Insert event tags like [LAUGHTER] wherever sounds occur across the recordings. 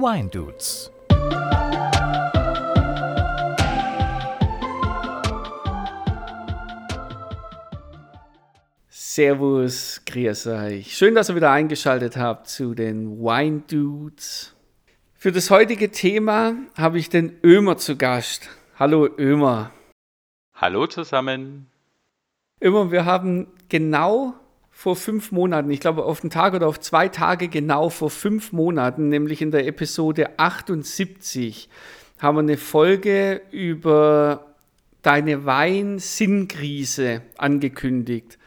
Wine Dudes. Servus, grüß euch. Schön, dass ihr wieder eingeschaltet habt zu den Wine Dudes. Für das heutige Thema habe ich den Ömer zu Gast. Hallo Ömer. Hallo zusammen. Ömer, wir haben genau vor fünf Monaten, ich glaube auf den Tag oder auf zwei Tage genau vor fünf Monaten, nämlich in der Episode 78, haben wir eine Folge über deine Wein-Sinnkrise angekündigt.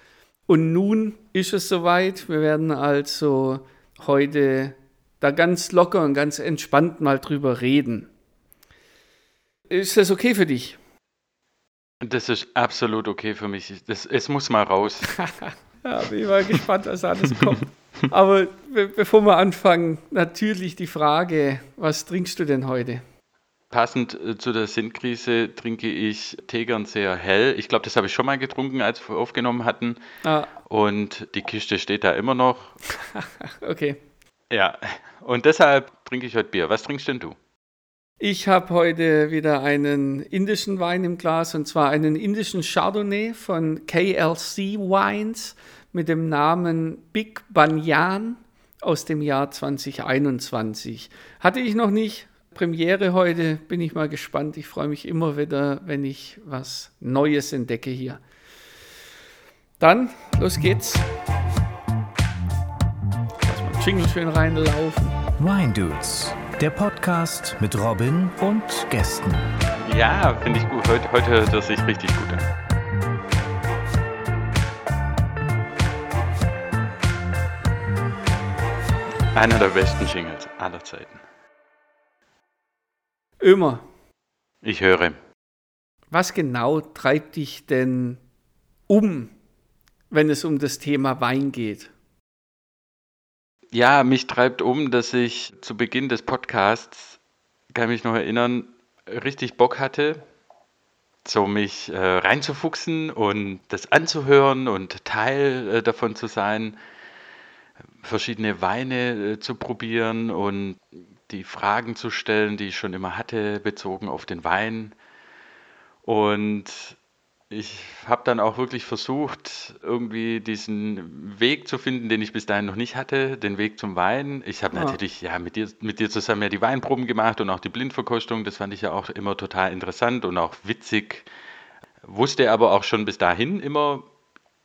Und nun ist es soweit. Wir werden also heute da ganz locker und ganz entspannt mal drüber reden. Ist das okay für dich? Das ist absolut okay für mich. Das, es muss mal raus. [LAUGHS] ja, bin mal gespannt, was alles kommt. Aber be bevor wir anfangen, natürlich die Frage, was trinkst du denn heute? Passend äh, zu der Sinnkrise trinke ich Tegern sehr hell. Ich glaube, das habe ich schon mal getrunken, als wir aufgenommen hatten. Ah. Und die Kiste steht da immer noch. [LAUGHS] okay. Ja, und deshalb trinke ich heute Bier. Was trinkst denn du? Ich habe heute wieder einen indischen Wein im Glas und zwar einen indischen Chardonnay von KLC Wines mit dem Namen Big Banyan aus dem Jahr 2021. Hatte ich noch nicht. Premiere heute, bin ich mal gespannt. Ich freue mich immer wieder, wenn ich was Neues entdecke hier. Dann, los geht's. Lass mal Jingle schön reinlaufen. Wine Dudes, der Podcast mit Robin und Gästen. Ja, finde ich gut. Heute, heute hört es sich richtig gut an. Einer der besten Jingles aller Zeiten. Ömer. Ich höre. Was genau treibt dich denn um, wenn es um das Thema Wein geht? Ja, mich treibt um, dass ich zu Beginn des Podcasts, kann mich noch erinnern, richtig Bock hatte, so mich äh, reinzufuchsen und das anzuhören und Teil äh, davon zu sein, verschiedene Weine äh, zu probieren und die Fragen zu stellen, die ich schon immer hatte, bezogen auf den Wein. Und ich habe dann auch wirklich versucht, irgendwie diesen Weg zu finden, den ich bis dahin noch nicht hatte, den Weg zum Wein. Ich habe ja. natürlich ja mit dir, mit dir zusammen ja die Weinproben gemacht und auch die Blindverkostung. Das fand ich ja auch immer total interessant und auch witzig. Wusste aber auch schon bis dahin immer,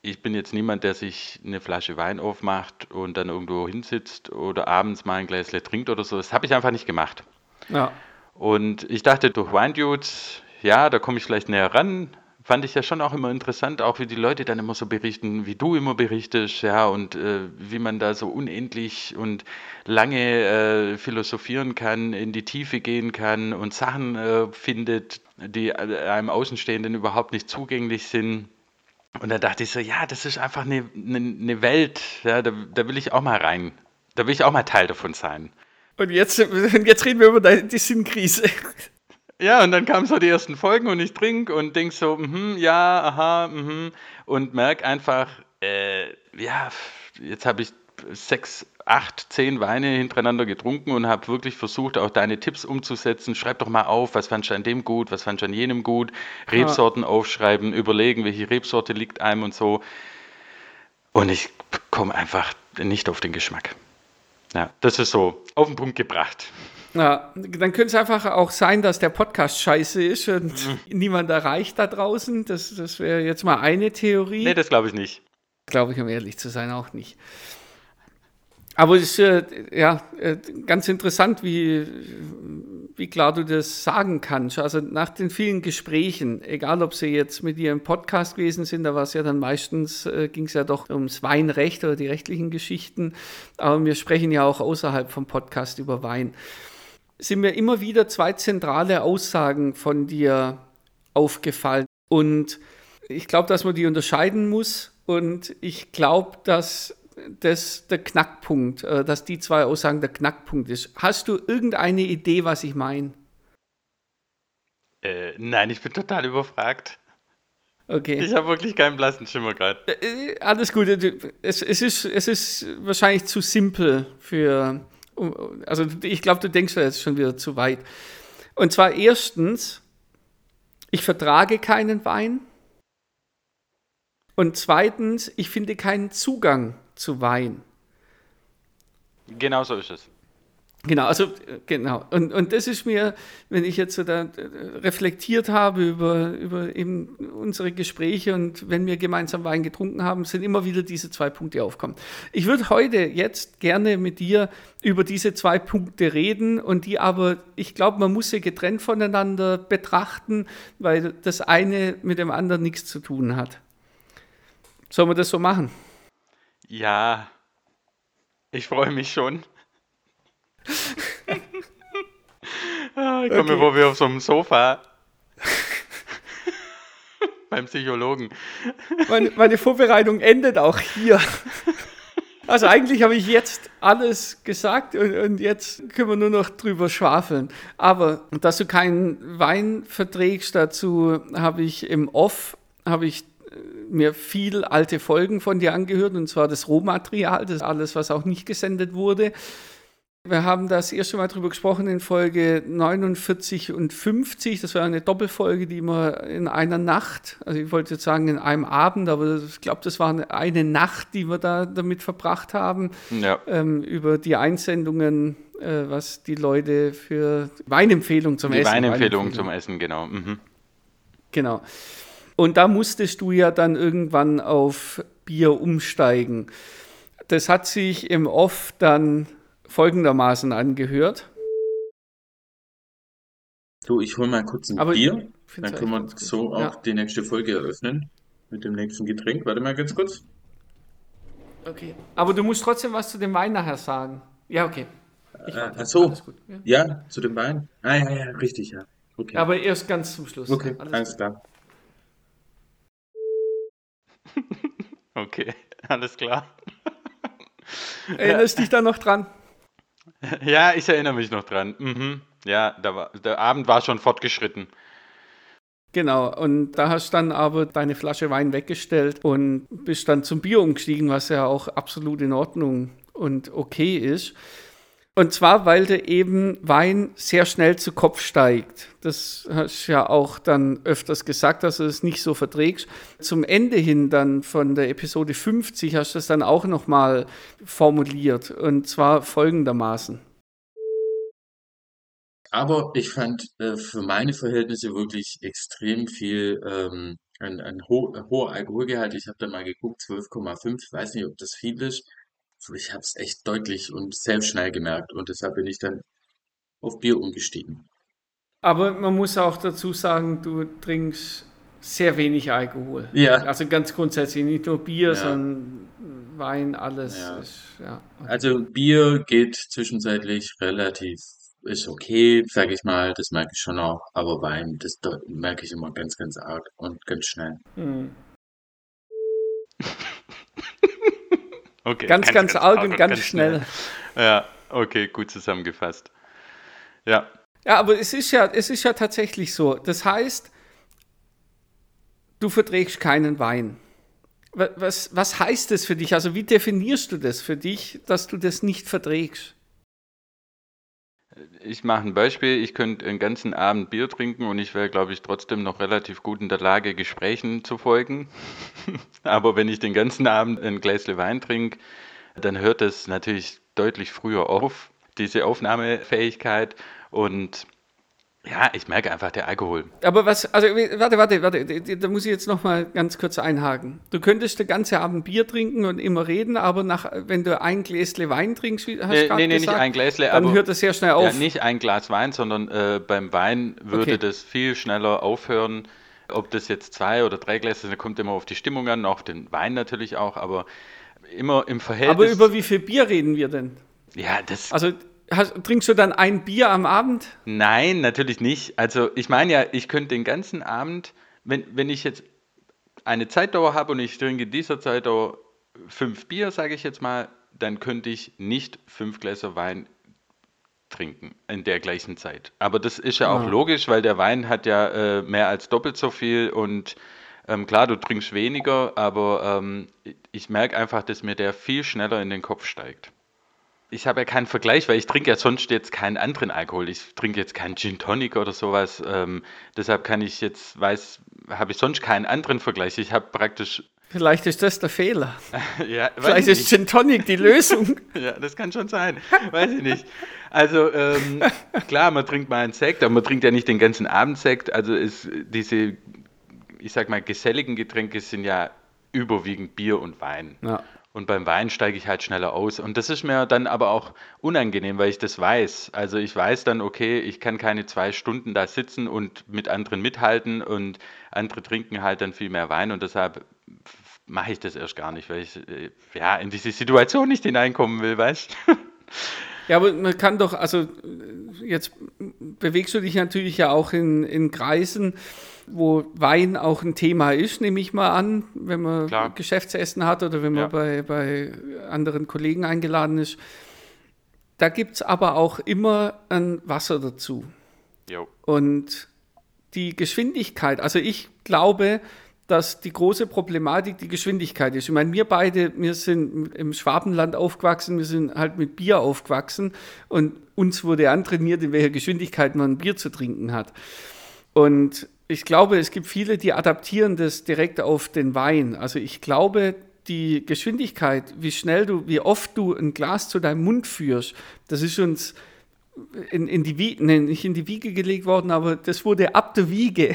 ich bin jetzt niemand, der sich eine Flasche Wein aufmacht und dann irgendwo hinsitzt oder abends mal ein Gläschen trinkt oder so. Das habe ich einfach nicht gemacht. Ja. Und ich dachte, durch Wine Dudes, ja, da komme ich vielleicht näher ran. Fand ich ja schon auch immer interessant, auch wie die Leute dann immer so berichten, wie du immer berichtest, ja, und äh, wie man da so unendlich und lange äh, philosophieren kann, in die Tiefe gehen kann und Sachen äh, findet, die äh, einem Außenstehenden überhaupt nicht zugänglich sind. Und da dachte ich so, ja, das ist einfach eine, eine, eine Welt, ja, da, da, will ich auch mal rein. Da will ich auch mal Teil davon sein. Und jetzt, [LAUGHS] jetzt reden wir über die Sinnkrise. Ja, und dann kamen so die ersten Folgen und ich trinke und denk so, mh, ja, aha, mh, und merk einfach, äh, ja, jetzt habe ich sechs, acht, zehn Weine hintereinander getrunken und habe wirklich versucht, auch deine Tipps umzusetzen. Schreib doch mal auf, was fandst du an dem gut, was fandst du an jenem gut. Rebsorten ja. aufschreiben, überlegen, welche Rebsorte liegt einem und so. Und ich komme einfach nicht auf den Geschmack. Ja, das ist so auf den Punkt gebracht. Ja, dann könnte es einfach auch sein, dass der Podcast scheiße ist und mhm. niemand erreicht da draußen. Das, das wäre jetzt mal eine Theorie. Nee, das glaube ich nicht. Glaube ich, um ehrlich zu sein, auch nicht. Aber es ist äh, ja äh, ganz interessant, wie, wie klar du das sagen kannst. Also nach den vielen Gesprächen, egal ob sie jetzt mit dir im Podcast gewesen sind, da war es ja dann meistens, äh, ging es ja doch ums Weinrecht oder die rechtlichen Geschichten. Aber wir sprechen ja auch außerhalb vom Podcast über Wein. Sind mir immer wieder zwei zentrale Aussagen von dir aufgefallen. Und ich glaube, dass man die unterscheiden muss. Und ich glaube, dass das der Knackpunkt, äh, dass die zwei Aussagen der Knackpunkt ist. Hast du irgendeine Idee, was ich meine? Äh, nein, ich bin total überfragt. Okay. Ich habe wirklich keinen blassen Schimmer gerade. Äh, äh alles gut. Es, es, ist, es ist wahrscheinlich zu simpel für Also ich glaube, du denkst da jetzt schon wieder zu weit. Und zwar erstens, ich vertrage keinen Wein. Und zweitens, ich finde keinen Zugang zu Wein. Genau so ist es. Genau, also genau. Und, und das ist mir, wenn ich jetzt so da äh, reflektiert habe über, über eben unsere Gespräche und wenn wir gemeinsam Wein getrunken haben, sind immer wieder diese zwei Punkte aufkommen. Ich würde heute jetzt gerne mit dir über diese zwei Punkte reden und die aber, ich glaube, man muss sie getrennt voneinander betrachten, weil das eine mit dem anderen nichts zu tun hat. Sollen wir das so machen? Ja, ich freue mich schon. Ah, ich komme okay. mir vor wie auf so einem Sofa. [LAUGHS] Beim Psychologen. Meine, meine, Vorbereitung endet auch hier. Also eigentlich habe ich jetzt alles gesagt und, und, jetzt können wir nur noch drüber schwafeln. Aber dass du keinen Wein verträgst, dazu habe ich im Off, habe ich mir viel alte Folgen von dir angehört, und zwar das Rohmaterial, das alles, was auch nicht gesendet wurde. Wir haben das erste Mal darüber gesprochen in Folge 49 und 50. Das war eine Doppelfolge, die wir in einer Nacht, also ich wollte jetzt sagen in einem Abend, aber ich glaube, das war eine Nacht, die wir da damit verbracht haben, ja. ähm, über die Einsendungen, äh, was die Leute für Weinempfehlungen zum die Essen. Weinempfehlungen zum Essen, genau. Mhm. Genau. Und da musstest du ja dann irgendwann auf Bier umsteigen. Das hat sich im Off dann folgendermaßen angehört. So, ich hole mal kurz ein Aber Bier. Dann können wir so auch ja. die nächste Folge eröffnen. Mit dem nächsten Getränk. Warte mal ganz kurz. Okay. Aber du musst trotzdem was zu dem Wein nachher sagen. Ja, okay. Ich äh, ach so. Ja. ja. zu dem Wein. Ah, ja, ja, richtig, ja. Okay. Aber erst ganz zum Schluss. Okay, alles, alles klar. [LAUGHS] Okay, alles klar. Erinnerst dich da noch dran? [LAUGHS] Ja, ich erinnere mich noch dran. Mhm. Ja, war, der Abend war schon fortgeschritten. Genau, und da hast du dann aber deine Flasche Wein weggestellt und bist dann zum Bier umgestiegen, was ja auch absolut in Ordnung und okay ist. Und zwar, weil der eben Wein sehr schnell zu Kopf steigt. Das hast du ja auch dann öfters gesagt, dass du es nicht so verträgst. Zum Ende hin dann von der Episode 50 hast du es dann auch nochmal formuliert. Und zwar folgendermaßen. Aber ich fand äh, für meine Verhältnisse wirklich extrem viel, ähm, ein, ein ho hoher Alkoholgehalt. Ich habe da mal geguckt, 12,5. Weiß nicht, ob das viel ist ich habe es echt deutlich und sehr schnell gemerkt und deshalb bin ich dann auf Bier umgestiegen. Aber man muss auch dazu sagen, du trinkst sehr wenig Alkohol. Ja. Also ganz grundsätzlich nicht nur Bier, ja. sondern Wein, alles. Ja. Ist, ja. Also Bier geht zwischenzeitlich relativ, ist okay, sage ich mal, das merke ich schon auch. Aber Wein, das merke ich immer ganz, ganz arg und ganz schnell. Hm. Okay, ganz, ganz, ganz, ganz arg und ganz, ganz schnell. schnell. Ja, okay, gut zusammengefasst. Ja. Ja, aber es ist ja, es ist ja tatsächlich so. Das heißt, du verträgst keinen Wein. Was, was heißt das für dich? Also wie definierst du das für dich, dass du das nicht verträgst? Ich mache ein Beispiel. Ich könnte einen ganzen Abend Bier trinken und ich wäre, glaube ich, trotzdem noch relativ gut in der Lage, Gesprächen zu folgen. [LAUGHS] Aber wenn ich den ganzen Abend ein Gläschen Wein trinke, dann hört es natürlich deutlich früher auf, diese Aufnahmefähigkeit. Und ja, ich merke einfach der Alkohol. Aber was, also warte, warte, warte, da muss ich jetzt noch mal ganz kurz einhaken. Du könntest den ganzen Abend Bier trinken und immer reden, aber nach, wenn du ein Gläsle Wein trinkst, hast du nee, nee, nee, gesagt, nicht ein Gläsle, dann aber, hört das sehr schnell auf. Ja, nicht ein Glas Wein, sondern äh, beim Wein würde okay. das viel schneller aufhören. Ob das jetzt zwei oder drei Gläser sind, kommt immer auf die Stimmung an, auf den Wein natürlich auch, aber immer im Verhältnis. Aber über wie viel Bier reden wir denn? Ja, das. Also Hast, trinkst du dann ein Bier am Abend? Nein, natürlich nicht. Also ich meine ja, ich könnte den ganzen Abend, wenn, wenn ich jetzt eine Zeitdauer habe und ich trinke dieser Zeitdauer fünf Bier, sage ich jetzt mal, dann könnte ich nicht fünf Gläser Wein trinken in der gleichen Zeit. Aber das ist ja auch ah. logisch, weil der Wein hat ja äh, mehr als doppelt so viel und ähm, klar, du trinkst weniger, aber ähm, ich merke einfach, dass mir der viel schneller in den Kopf steigt. Ich habe ja keinen Vergleich, weil ich trinke ja sonst jetzt keinen anderen Alkohol. Ich trinke jetzt keinen Gin Tonic oder sowas. Ähm, deshalb kann ich jetzt, weiß, habe ich sonst keinen anderen Vergleich. Ich habe praktisch. [LAUGHS] Vielleicht ist das der Fehler. [LAUGHS] ja, Vielleicht ist Gin Tonic die Lösung. [LAUGHS] ja, das kann schon sein. Weiß ich nicht. Also ähm, klar, man trinkt mal einen Sekt, aber man trinkt ja nicht den ganzen Abend Sekt. Also ist diese, ich sag mal, geselligen Getränke sind ja überwiegend Bier und Wein. Ja. Und beim Wein steige ich halt schneller aus. Und das ist mir dann aber auch unangenehm, weil ich das weiß. Also ich weiß dann, okay, ich kann keine zwei Stunden da sitzen und mit anderen mithalten und andere trinken halt dann viel mehr Wein und deshalb mache ich das erst gar nicht, weil ich äh, ja in diese Situation nicht hineinkommen will, weißt? Ja, aber man kann doch, also jetzt bewegst du dich natürlich ja auch in, in Kreisen, wo Wein auch ein Thema ist, nehme ich mal an, wenn man Klar. Geschäftsessen hat oder wenn man Ja. bei, bei anderen Kollegen eingeladen ist. Da gibt es aber auch immer ein Wasser dazu. Jo. Und die Geschwindigkeit, also ich glaube, dass die große Problematik die Geschwindigkeit ist. Ich meine, wir beide, wir sind im Schwabenland aufgewachsen, wir sind halt mit Bier aufgewachsen und uns wurde antrainiert, in welcher Geschwindigkeit man Bier zu trinken hat. Und ich glaube, es gibt viele, die adaptieren das direkt auf den Wein. Also ich glaube, die Geschwindigkeit, wie schnell du, wie oft du ein Glas zu deinem Mund führst, das ist uns in, in die Wiege, nee, nicht in die Wiege gelegt worden, aber das wurde ab der Wiege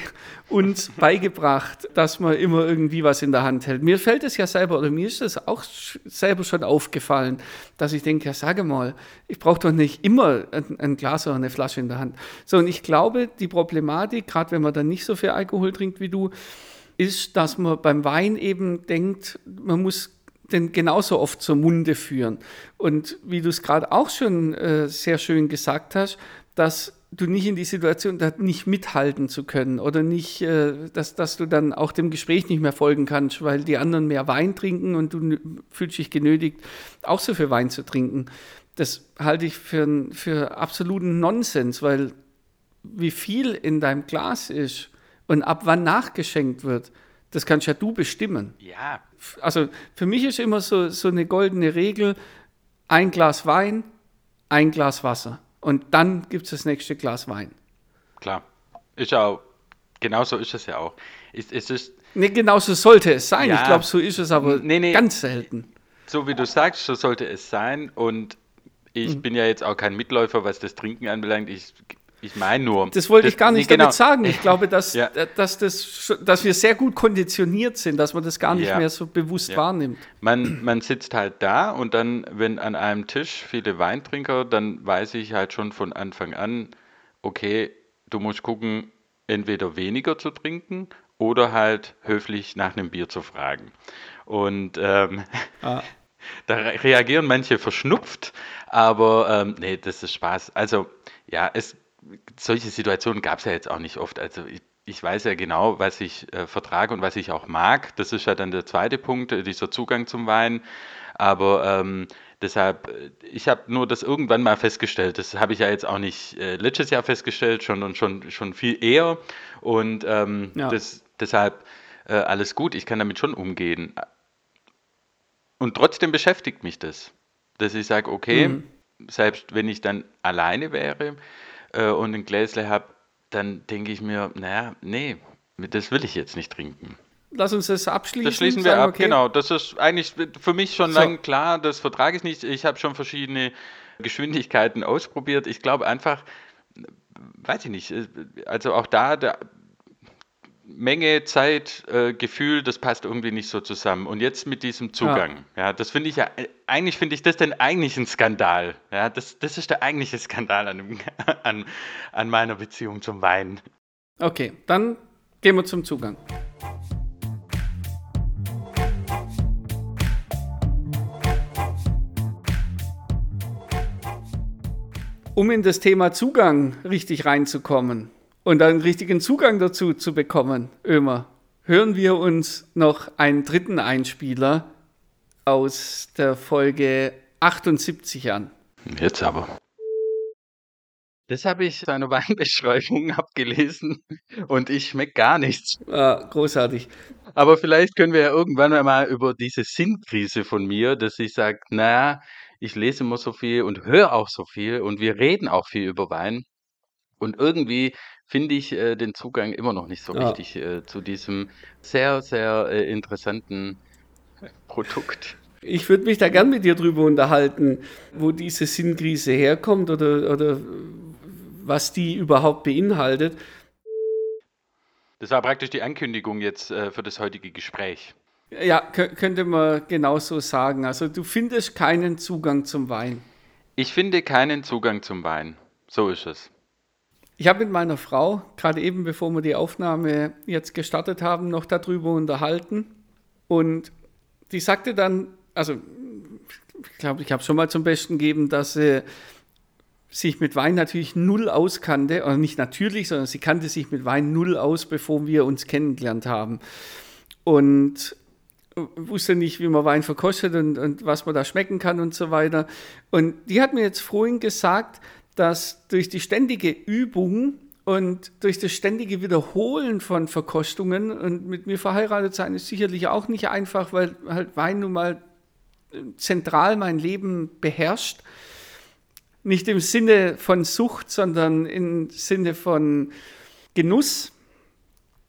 uns [LAUGHS] beigebracht, dass man immer irgendwie was in der Hand hält. Mir fällt es ja selber, oder mir ist es auch selber schon aufgefallen, dass ich denke, ja, sage mal, ich brauche doch nicht immer ein, ein Glas oder eine Flasche in der Hand. So, und ich glaube, die Problematik, gerade wenn man dann nicht so viel Alkohol trinkt wie du, ist, dass man beim Wein eben denkt, man muss den genauso oft zum Munde führen. Und wie du es gerade auch schon äh, sehr schön gesagt hast, dass du nicht in die Situation, nicht mithalten zu können oder nicht, äh, dass, dass du dann auch dem Gespräch nicht mehr folgen kannst, weil die anderen mehr Wein trinken und du fühlst dich genötigt, auch so viel Wein zu trinken. Das halte ich für, für absoluten Nonsens, weil wie viel in deinem Glas ist und ab wann nachgeschenkt wird, das kannst ja du bestimmen Ja, also für mich ist immer so, so eine goldene Regel, ein Glas Wein, ein Glas Wasser. Und dann gibt es das nächste Glas Wein. klar. Ist auch, genauso ist es ja auch. Es, es ist Nee, genau so sollte es sein. Ja. Ich glaube, so ist es aber Nee, nee. ganz selten. so, wie du sagst, so sollte es sein. Und ich Mhm. bin ja jetzt auch kein Mitläufer, was das Trinken anbelangt. Ich, ich meine nur. Das wollte ich gar nee, nicht genau. damit sagen. Ich glaube, dass, [LAUGHS] Ja. dass, das, dass wir sehr gut konditioniert sind, dass man das gar nicht Ja. mehr so bewusst Ja. wahrnimmt. Man, man sitzt halt da und dann, wenn an einem Tisch viele Weintrinker, dann weiß ich halt schon von Anfang an, okay, du musst gucken, entweder weniger zu trinken oder halt höflich nach einem Bier zu fragen. Und ähm, Ah. [LAUGHS] da re- reagieren manche verschnupft, aber ähm, nee, das ist Spaß. Also ja, es, solche Situationen gab es ja jetzt auch nicht oft. Also ich, ich weiß ja genau, was ich äh, vertrage und was ich auch mag. Das ist ja dann der zweite Punkt, äh, dieser Zugang zum Wein. Aber ähm, deshalb, äh, ich habe nur das irgendwann mal festgestellt. Das habe ich ja jetzt auch nicht äh, letztes Jahr festgestellt, schon und schon, schon viel eher. Und ähm, Ja. das, deshalb äh, alles gut. Ich kann damit schon umgehen. Und trotzdem beschäftigt mich das, dass ich sage, okay, Mhm. selbst wenn ich dann alleine wäre äh, und ein Gläsle habe, dann denke ich mir, naja, nee, das will ich jetzt nicht trinken. Lass uns das abschließen. Das schließen wir ab, okay, genau. Das ist eigentlich für mich schon So. lang klar, das vertrage ich nicht. Ich habe schon verschiedene Geschwindigkeiten ausprobiert. Ich glaube einfach, weiß ich nicht, äh, also auch da, der Menge, Zeit, äh, Gefühl, das passt irgendwie nicht so zusammen. Und jetzt mit diesem Zugang, ja, das finde ich ja, äh, eigentlich finde ich das denn eigentlich ein Skandal. Ja, das, das ist der eigentliche Skandal an, [LAUGHS] an, an meiner Beziehung zum Wein. Okay, dann gehen wir zum Zugang. Um in das Thema Zugang richtig reinzukommen und einen richtigen Zugang dazu zu bekommen, Ömer, hören wir uns noch einen dritten Einspieler aus der Folge 78 an. Jetzt aber. Das habe ich seiner [LAUGHS] Weinbeschreibung abgelesen und ich schmecke gar nichts. Ah, großartig. Aber vielleicht können wir ja irgendwann mal über diese Sinnkrise von mir, dass ich sage, naja, ich lese immer so viel und höre auch so viel und wir reden auch viel über Wein. Und irgendwie finde ich äh, den Zugang immer noch nicht so Ja. richtig äh, zu diesem sehr, sehr äh, interessanten Produkt. Ich würde mich da gern mit dir drüber unterhalten, wo diese Sinnkrise herkommt oder, oder was die überhaupt beinhaltet. Das war praktisch die Ankündigung jetzt äh, für das heutige Gespräch. Ja, kö- könnte man genauso sagen. Also du findest keinen Zugang zum Wein. Ich finde keinen Zugang zum Wein. So ist es. Ich habe mit meiner Frau, gerade eben bevor wir die Aufnahme jetzt gestartet haben, noch darüber unterhalten. Und die sagte dann, also ich glaube, ich habe schon mal zum Besten gegeben, dass sie sich mit Wein natürlich null auskannte, oder nicht natürlich, sondern sie kannte sich mit Wein null aus, bevor wir uns kennengelernt haben. Und wusste nicht, wie man Wein verkostet und, und was man da schmecken kann und so weiter. Und die hat mir jetzt vorhin gesagt, dass durch die ständige Übung und durch das ständige Wiederholen von Verkostungen und mit mir verheiratet sein ist sicherlich auch nicht einfach, weil halt Wein nun mal äh, zentral mein Leben beherrscht. Nicht im Sinne von Sucht, sondern im Sinne von Genuss.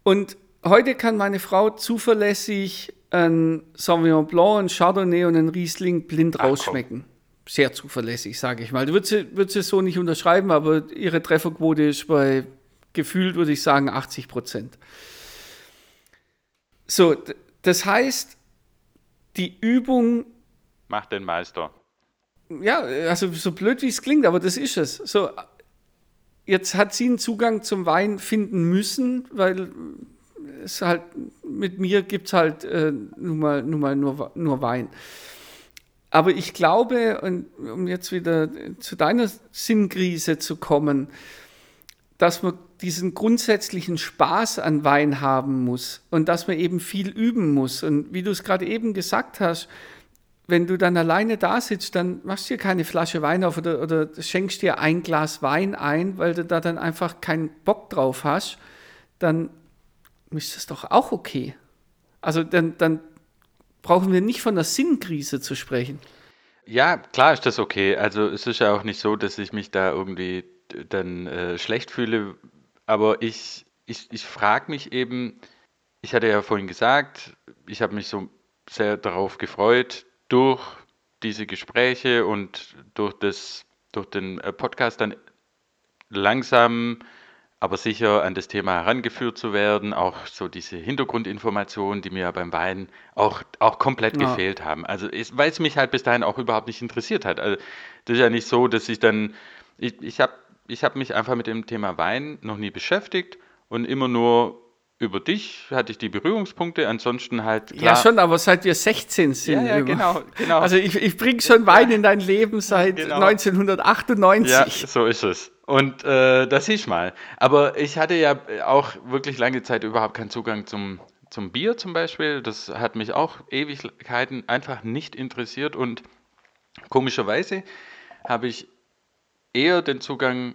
Und heute kann meine Frau zuverlässig ein Sauvignon Blanc, ein Chardonnay und ein Riesling blind rausschmecken. Sehr zuverlässig, sage ich mal. Sie, wird sie so nicht unterschreiben, aber ihre Trefferquote ist bei gefühlt, würde ich sagen, 80 Prozent. So, das heißt, die Übung Mach den Meister. ja, also so blöd wie es klingt, aber das ist es. So, jetzt hat sie einen Zugang zum Wein finden müssen, weil es halt mit mir gibt es halt äh, nun mal, nun mal nur, nur Wein. Aber ich glaube, um jetzt wieder zu deiner Sinnkrise zu kommen, dass man diesen grundsätzlichen Spaß an Wein haben muss und dass man eben viel üben muss. Und wie du es gerade eben gesagt hast, wenn du dann alleine da sitzt, dann machst du dir keine Flasche Wein auf oder, oder schenkst dir ein Glas Wein ein, weil du da dann einfach keinen Bock drauf hast, dann ist das doch auch okay. Also dann, dann brauchen wir nicht von der Sinnkrise zu sprechen. Ja, klar ist das okay. Also es ist ja auch nicht so, dass ich mich da irgendwie dann äh, schlecht fühle. Aber ich, ich, ich frage mich eben, ich hatte ja vorhin gesagt, ich habe mich so sehr darauf gefreut, durch diese Gespräche und durch, das, durch den äh, Podcast dann langsam, aber sicher an das Thema herangeführt zu werden. Auch so diese Hintergrundinformationen, die mir ja beim Wein auch, auch komplett Ja. gefehlt haben. Also weil es mich halt bis dahin auch überhaupt nicht interessiert hat. Also das ist ja nicht so, dass ich dann, ich, ich habe ich hab mich einfach mit dem Thema Wein noch nie beschäftigt und immer nur über dich hatte ich die Berührungspunkte, ansonsten halt klar. Ja, schon, aber seit wir 16 sind. Ja, ja, genau, genau. Also ich, ich bringe schon Wein in dein Leben seit Genau. 1998. Ja, so ist es. Und äh, das ist mal. Aber ich hatte ja auch wirklich lange Zeit überhaupt keinen Zugang zum, zum Bier zum Beispiel. Das hat mich auch Ewigkeiten einfach nicht interessiert. Und komischerweise habe ich eher den Zugang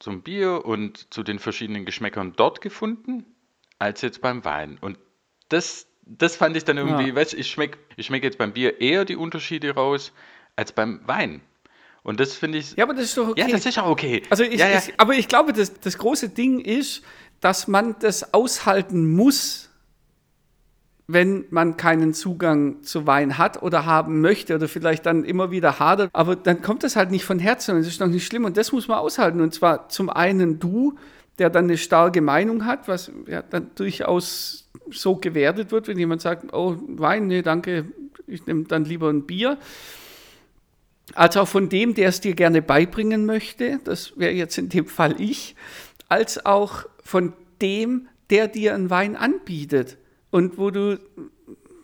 zum Bier und zu den verschiedenen Geschmäckern dort gefunden, als jetzt beim Wein. Und das, das fand ich dann irgendwie, Ja. weißt, du, ich schmecke ich schmeck jetzt beim Bier eher die Unterschiede raus als beim Wein. Und das finde ich. Ja, aber das ist doch okay. Ja, das ist auch okay. Also ich, ja, ja. Ich, aber ich glaube, das, das große Ding ist, dass man das aushalten muss, wenn man keinen Zugang zu Wein hat oder haben möchte oder vielleicht dann immer wieder hadert. Aber dann kommt das halt nicht von Herzen und das ist noch nicht schlimm. Und das muss man aushalten. Und zwar zum einen du, der dann eine starke Meinung hat, was ja dann durchaus so gewertet wird, wenn jemand sagt, oh, Wein, nee, danke, ich nehme dann lieber ein Bier als auch von dem, der es dir gerne beibringen möchte, das wäre jetzt in dem Fall ich, als auch von dem, der dir einen Wein anbietet und wo du,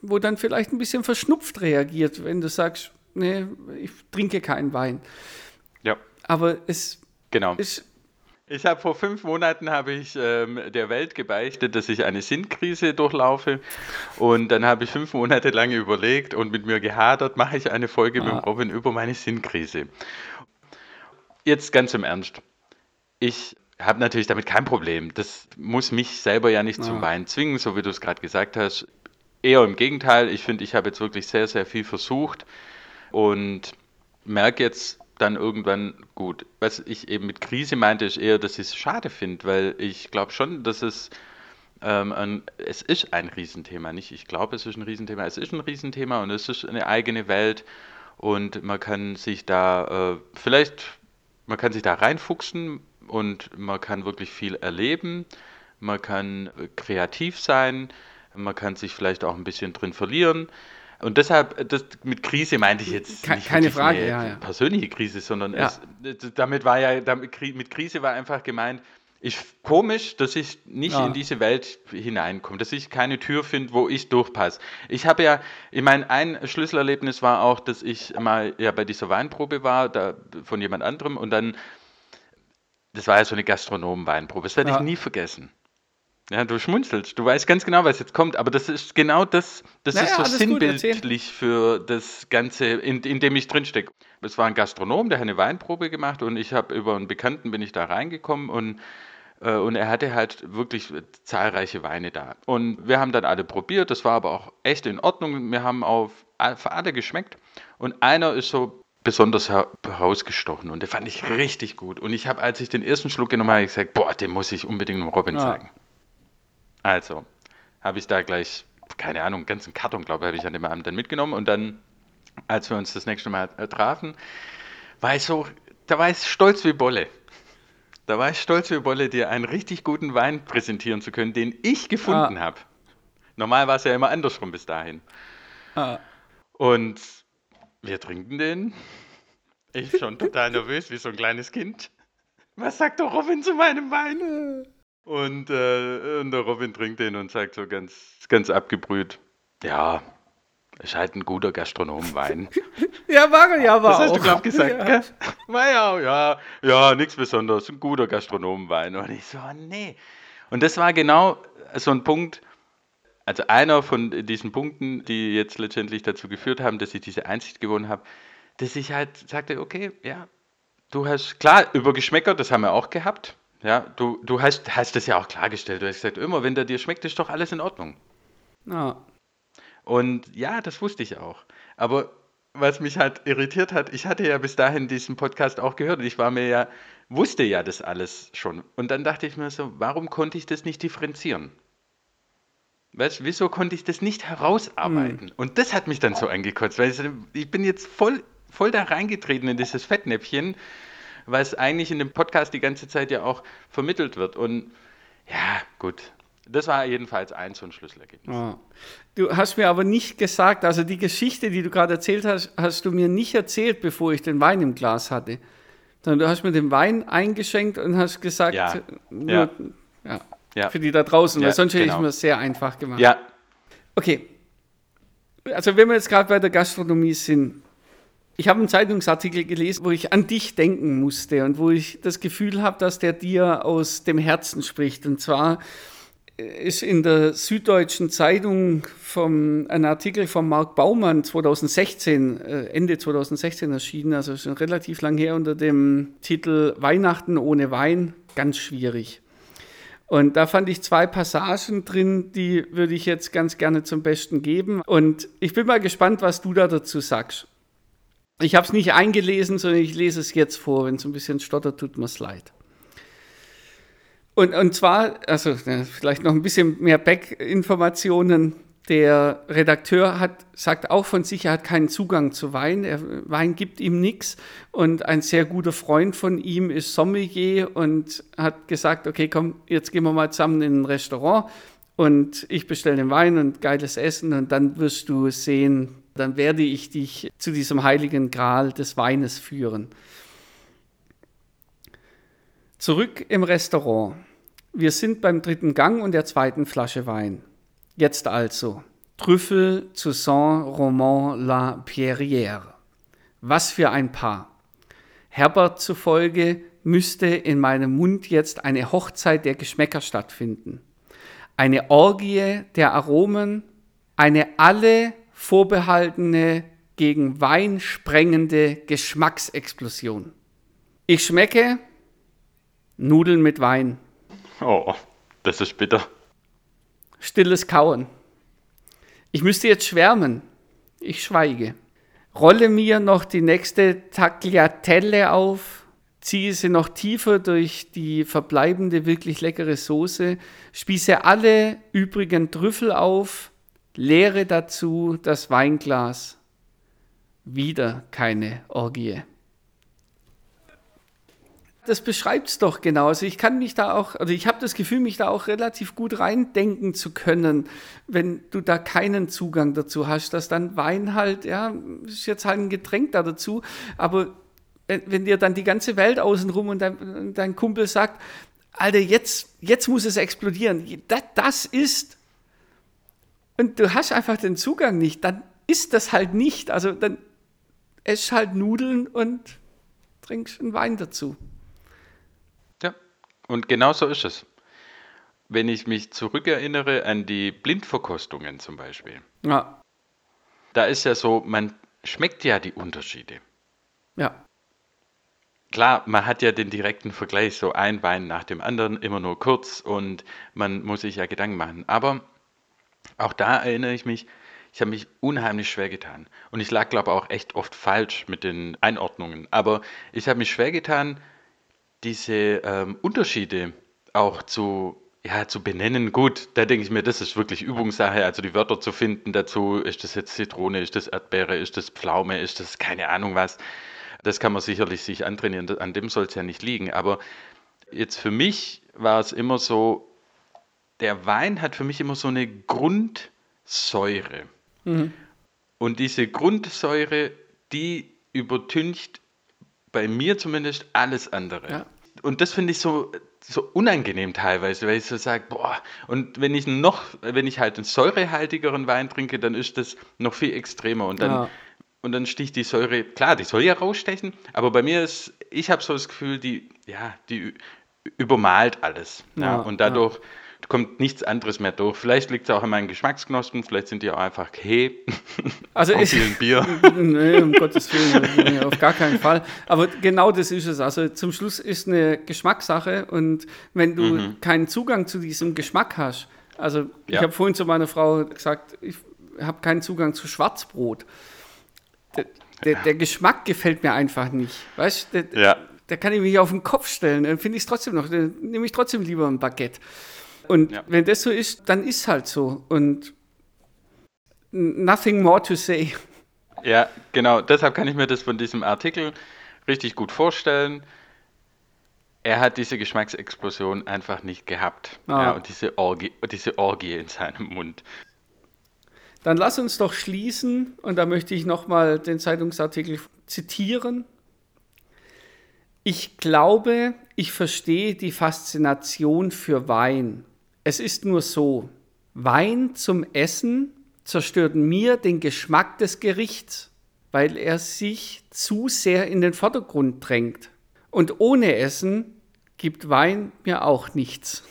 wo dann vielleicht ein bisschen verschnupft reagiert, wenn du sagst, nee, ich trinke keinen Wein. ja, Aber es genau. ist, Ich habe vor fünf Monaten habe ich ähm, der Welt gebeichtet, dass ich eine Sinnkrise durchlaufe. Und dann habe ich fünf Monate lang überlegt und mit mir gehadert, mache ich eine Folge mit dem Robin über meine Sinnkrise. Jetzt ganz im Ernst. Ich habe natürlich damit kein Problem. Das muss mich selber ja nicht zum Wein zwingen, so wie du es gerade gesagt hast. Eher im Gegenteil. Ich finde, ich habe jetzt wirklich sehr, sehr viel versucht, und merke jetzt dann irgendwann gut. Was ich eben mit Krise meinte, ist eher, dass ich es schade finde, weil ich glaube schon, dass es ähm, ein, es ist ein Riesenthema. Nicht, ich glaube, es ist ein Riesenthema. Es ist ein Riesenthema und es ist eine eigene Welt und man kann sich da äh, vielleicht, man kann sich da reinfuchsen und man kann wirklich viel erleben. Man kann äh, kreativ sein. Man kann sich vielleicht auch ein bisschen drin verlieren. Und deshalb, das, mit Krise meinte ich jetzt Ke nicht keine Frage, eine ja, ja. persönliche Krise, sondern Ja. es, damit war ja, damit, mit Krise war einfach gemeint, ich komisch, dass ich nicht Ja. in diese Welt hineinkomme, dass ich keine Tür finde, wo ich durchpasse. Ich habe ja, ich meine, ein Schlüsselerlebnis war auch, dass ich mal ja bei dieser Weinprobe war, da von jemand anderem und dann, das war ja so eine Gastronomen-Weinprobe, das werde Ja. ich nie vergessen. Ja, du schmunzelst, du weißt ganz genau, was jetzt kommt, aber das ist genau das, das Ja, ist so alles gut, sinnbildlich für das Ganze, in, in dem ich drinstecke. Es war ein Gastronom, der hat eine Weinprobe gemacht und ich habe über einen Bekannten bin ich da reingekommen und, äh, und er hatte halt wirklich zahlreiche Weine da. Und wir haben dann alle probiert, das war aber auch echt in Ordnung. Wir haben auf, für alle geschmeckt und einer ist so besonders her- herausgestochen und den fand ich richtig gut. Und ich habe, als ich den ersten Schluck genommen habe, gesagt, boah, den muss ich unbedingt dem Robin Ja. zeigen. Also, habe ich da gleich, keine Ahnung, einen ganzen Karton, glaube ich, habe ich an dem Abend dann mitgenommen. Und dann, als wir uns das nächste Mal äh, trafen, war ich so, da war ich stolz wie Bolle. Da war ich stolz wie Bolle, dir einen richtig guten Wein präsentieren zu können, den ich gefunden habe. Normal war es ja immer andersrum bis dahin. Ah. Und wir trinken den. Ich schon total [LAUGHS] nervös, wie so ein kleines Kind. Was sagt der Robin zu meinem Wein? Und, äh, und der Robin trinkt den und sagt so ganz, ganz abgebrüht, ja, ist halt ein guter Gastronomenwein. [LAUGHS] Ja, war ja, war Das hast auch. du, glaub gesagt, Ja. gell? War ja, ja, ja, nichts Besonderes, ein guter Gastronomenwein. Und ich so, nee. Und das war genau so ein Punkt, also einer von diesen Punkten, die jetzt letztendlich dazu geführt haben, dass ich diese Einsicht gewonnen habe, dass ich halt sagte, okay, ja, du hast, klar, über Geschmäcker, das haben wir auch gehabt. Ja, du, du hast, hast das ja auch klargestellt. Du hast gesagt, immer, wenn der dir schmeckt, ist doch alles in Ordnung. Ja. Und ja, das wusste ich auch. Aber was mich halt irritiert hat, ich hatte ja bis dahin diesen Podcast auch gehört und ich war mir ja, wusste ja das alles schon. Und dann dachte ich mir so, warum konnte ich das nicht differenzieren? Weißt, du, wieso konnte ich das nicht herausarbeiten? Und das hat mich dann so angekotzt, weil ich, ich bin jetzt voll, voll da reingetreten in dieses Fettnäpfchen, was eigentlich in dem Podcast die ganze Zeit ja auch vermittelt wird. Und ja, gut. Das war jedenfalls ein so ein Schlüsselergebnis. Ja. Du hast mir aber nicht gesagt, also die Geschichte, die du gerade erzählt hast, hast du mir nicht erzählt, bevor ich den Wein im Glas hatte. Sondern du hast mir den Wein eingeschenkt und hast gesagt, Ja. nur, Ja. ja. Für die da draußen, weil sonst hätte genau. ich mir sehr einfach gemacht. Ja, Okay. Also wenn wir jetzt gerade bei der Gastronomie sind, ich habe einen Zeitungsartikel gelesen, wo ich an dich denken musste und wo ich das Gefühl habe, dass der dir aus dem Herzen spricht. Und zwar ist in der Süddeutschen Zeitung vom, ein Artikel von Marc Baumann 2016, äh, Ende 2016 erschienen, also schon relativ lang her, unter dem Titel Weihnachten ohne Wein, ganz schwierig. Und da fand ich zwei Passagen drin, die würde ich jetzt ganz gerne zum Besten geben. Und ich bin mal gespannt, was du da dazu sagst. Ich habe es nicht eingelesen, sondern ich lese es jetzt vor. Wenn es ein bisschen stottert, tut mir es leid. Und, und zwar, also vielleicht noch ein bisschen mehr Back-Informationen. Der Redakteur hat, sagt auch von sich, er hat keinen Zugang zu Wein. Er, Wein gibt ihm nichts. Und ein sehr guter Freund von ihm ist Sommelier und hat gesagt, okay, komm, jetzt gehen wir mal zusammen in ein Restaurant und ich bestelle den Wein und geiles Essen und dann wirst du sehen, dann werde ich dich zu diesem heiligen Gral des Weines führen. Zurück im Restaurant. Wir sind beim dritten Gang und der zweiten Flasche Wein. Jetzt also Trüffel zu Saint-Romain-la-Pierrière. Was für ein Paar. Herbert zufolge müsste in meinem Mund jetzt eine Hochzeit der Geschmäcker stattfinden. Eine Orgie der Aromen, eine alle vorbehaltene, gegen Wein sprengende Geschmacksexplosion. Ich schmecke Nudeln mit Wein. Oh, das ist bitter. Stilles Kauen. Ich müsste jetzt schwärmen. Ich schweige. rolle mir noch die nächste Tagliatelle auf, ziehe sie noch tiefer durch die verbleibende wirklich leckere Soße, spieße alle übrigen Trüffel auf, leere dazu das Weinglas. Wieder keine Orgie das beschreibt es doch genau. Also ich kann mich da auch, also ich habe das Gefühl, mich da auch relativ gut reindenken zu können, wenn du da keinen Zugang dazu hast, dass dann Wein halt, ja, ist jetzt halt ein Getränk da dazu, aber wenn dir dann die ganze Welt außenrum und dein, dein Kumpel sagt, Alter, jetzt, jetzt muss es explodieren, das, das ist, und du hast einfach den Zugang nicht, dann ist das halt nicht. Also dann esst halt Nudeln und trinkst einen Wein dazu. Und genau so ist es. Wenn ich mich zurückerinnere an die Blindverkostungen zum Beispiel. Ja. Da ist ja so, man schmeckt ja die Unterschiede. Ja. Klar, man hat ja den direkten Vergleich, so ein Wein nach dem anderen, immer nur kurz und man muss sich ja Gedanken machen. Aber auch da erinnere ich mich, ich habe mich unheimlich schwer getan. Und ich lag, glaube ich, auch echt oft falsch mit den Einordnungen. Aber ich habe mich schwer getan, diese ähm, Unterschiede auch zu, ja, zu benennen, gut, da denke ich mir, das ist wirklich Übungssache, also die Wörter zu finden dazu, ist das jetzt Zitrone, ist das Erdbeere, ist das Pflaume, ist das keine Ahnung was. Das kann man sicherlich sich antrainieren, an dem soll es ja nicht liegen. Aber jetzt für mich war es immer so, der Wein hat für mich immer so eine Grundsäure. Mhm. Und diese Grundsäure, die übertüncht bei mir zumindest alles andere. Ja und das finde ich so, so unangenehm teilweise, weil ich so sage, boah, und wenn ich noch, wenn ich halt einen säurehaltigeren Wein trinke, dann ist das noch viel extremer und dann, ja. und dann sticht die Säure, klar, die soll ja rausstechen, aber bei mir ist, ich habe so das Gefühl, die, ja, die übermalt alles. Ja, ja und dadurch, kommt nichts anderes mehr durch. Vielleicht liegt es auch an meinen Geschmacksknospen, vielleicht sind die auch einfach hey. [LAUGHS] Also [LAUGHS] ist vielen Bier. [LAUGHS] nee, um Gottes Willen, auf gar keinen Fall. Aber genau das ist es. Also zum Schluss ist eine Geschmackssache und wenn du mhm. keinen Zugang zu diesem Geschmack hast, also ja. ich habe vorhin zu meiner Frau gesagt, ich habe keinen Zugang zu Schwarzbrot. Der, der, der Geschmack gefällt mir einfach nicht. Weißt du, ja. da kann ich mich auf den Kopf stellen. Dann finde ich es trotzdem noch, dann nehme ich trotzdem lieber ein Baguette. Und ja. wenn das so ist, dann ist halt so. Und nothing more to say. Ja, genau. Deshalb kann ich mir das von diesem Artikel richtig gut vorstellen. Er hat diese Geschmacksexplosion einfach nicht gehabt. Ah. Ja, und diese Orgie, diese Orgie in seinem Mund. Dann lass uns doch schließen, und da möchte ich nochmal den Zeitungsartikel zitieren. Ich glaube, ich verstehe die Faszination für Wein. Es ist nur so, Wein zum Essen zerstört mir den Geschmack des Gerichts, weil er sich zu sehr in den Vordergrund drängt. Und ohne Essen gibt Wein mir auch nichts.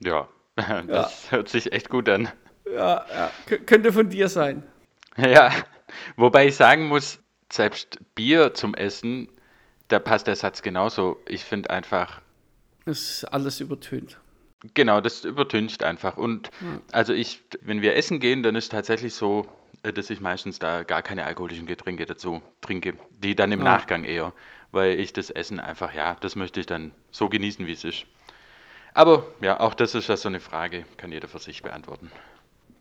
Ja, [LAUGHS] das ja. hört sich echt gut an. Ja, ja, könnte von dir sein. Ja, wobei ich sagen muss, selbst Bier zum Essen, da passt der Satz genauso. Ich finde einfach, ist alles übertönt. Genau, das übertüncht einfach. Und ja. also ich, wenn wir essen gehen, dann ist tatsächlich so, äh, dass ich meistens da gar keine alkoholischen Getränke dazu trinke. Die dann im ja. Nachgang eher, weil ich das Essen einfach, ja, das möchte ich dann so genießen, wie es ist. Aber ja, auch das ist ja so eine Frage, kann jeder für sich beantworten.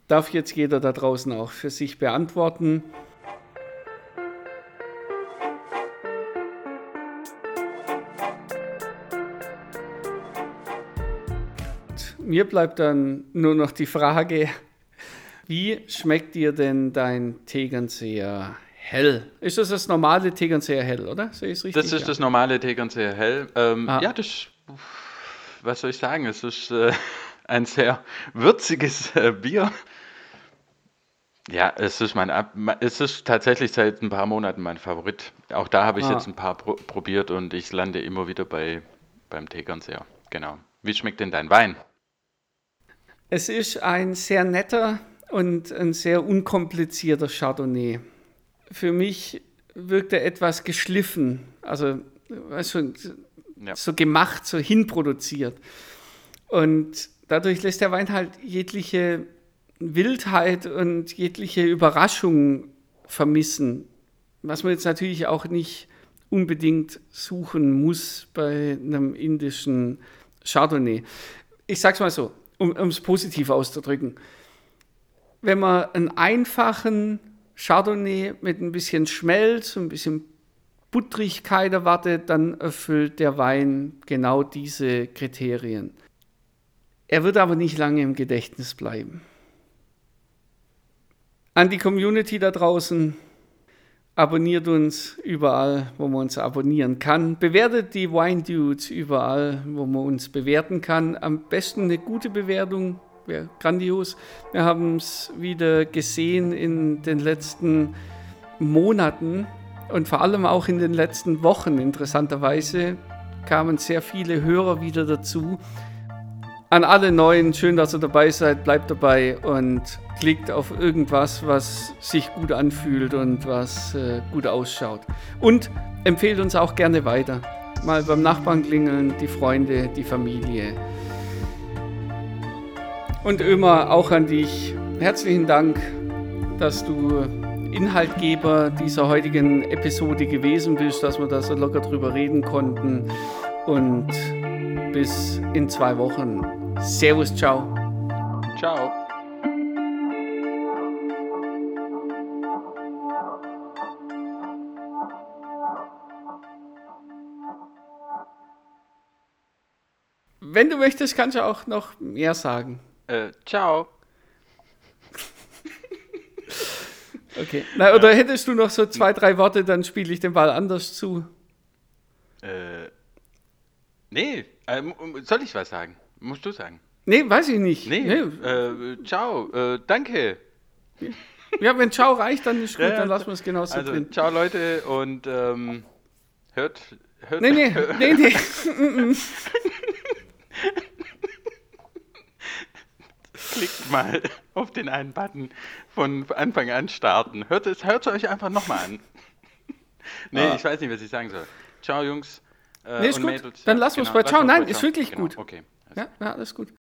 Darf jetzt jeder da draußen auch für sich beantworten. Mir bleibt dann nur noch die Frage, wie schmeckt dir denn dein Tegernseer hell? Ist das das normale Tegernseer hell, oder? Sehe ich richtig? Das ist ja. das normale Tegernseer hell. Ähm, ah. Ja, das, was soll ich sagen, es ist äh, ein sehr würziges äh, Bier. Ja, es ist mein, es ist tatsächlich seit ein paar Monaten mein Favorit. Auch da habe ich ah. jetzt ein paar pro probiert und ich lande immer wieder bei, beim Tegernseer. Genau. Wie schmeckt denn dein Wein? Es ist ein sehr netter und ein sehr unkomplizierter Chardonnay. Für mich wirkt er etwas geschliffen, also weißt du, ja. so gemacht, so hinproduziert. Und dadurch lässt der Wein halt jegliche Wildheit und jegliche Überraschung vermissen. Was man jetzt natürlich auch nicht unbedingt suchen muss bei einem indischen Chardonnay. Ich sage es mal so, um es positiv auszudrücken. Wenn man einen einfachen Chardonnay mit ein bisschen Schmelz, ein bisschen Buttrigkeit erwartet, dann erfüllt der Wein genau diese Kriterien. Er wird aber nicht lange im Gedächtnis bleiben. An die Community da draußen, abonniert uns überall, wo man uns abonnieren kann. Bewertet die Wine Dudes überall, wo man uns bewerten kann. Am besten eine gute Bewertung, wäre grandios. Wir haben es wieder gesehen in den letzten Monaten und vor allem auch in den letzten Wochen. Interessanterweise kamen sehr viele Hörer wieder dazu. An alle Neuen, schön, dass ihr dabei seid, bleibt dabei und klickt auf irgendwas, was sich gut anfühlt und was äh, gut ausschaut. Und empfehlt uns auch gerne weiter. Mal beim Nachbarn klingeln, die Freunde, die Familie. Und Ömer, auch an dich. Herzlichen Dank, dass du Inhaltgeber dieser heutigen Episode gewesen bist, dass wir da so locker drüber reden konnten. Und bis in zwei Wochen. Servus, ciao. Ciao. Wenn du möchtest, kannst du auch noch mehr sagen. Äh, ciao. Okay. Na, oder hättest du noch so zwei, drei Worte, dann spiele ich den Ball anders zu. Äh, nee, äh, soll ich was sagen? Musst du sagen. Nee, weiß ich nicht. Nee, Äh, ciao, äh, danke. Ja, wenn Ciao reicht, dann ist gut, Ja, dann lassen wir es genauso Also, drin. ciao Leute und ähm, hört, hört. Nee, nee, [LAUGHS] nee, nee. Klickt mal auf den einen Button von Anfang an starten. Hört es, hört es euch einfach nochmal an. [LAUGHS] nee, Ah. ich weiß nicht, was ich sagen soll. Ciao, Jungs. Äh, Nee, ist gut. Mädels. Dann lassen wir's bei lassen Ciao. Nein, ist wirklich Genau, gut. Okay. Ja, ja, alles gut.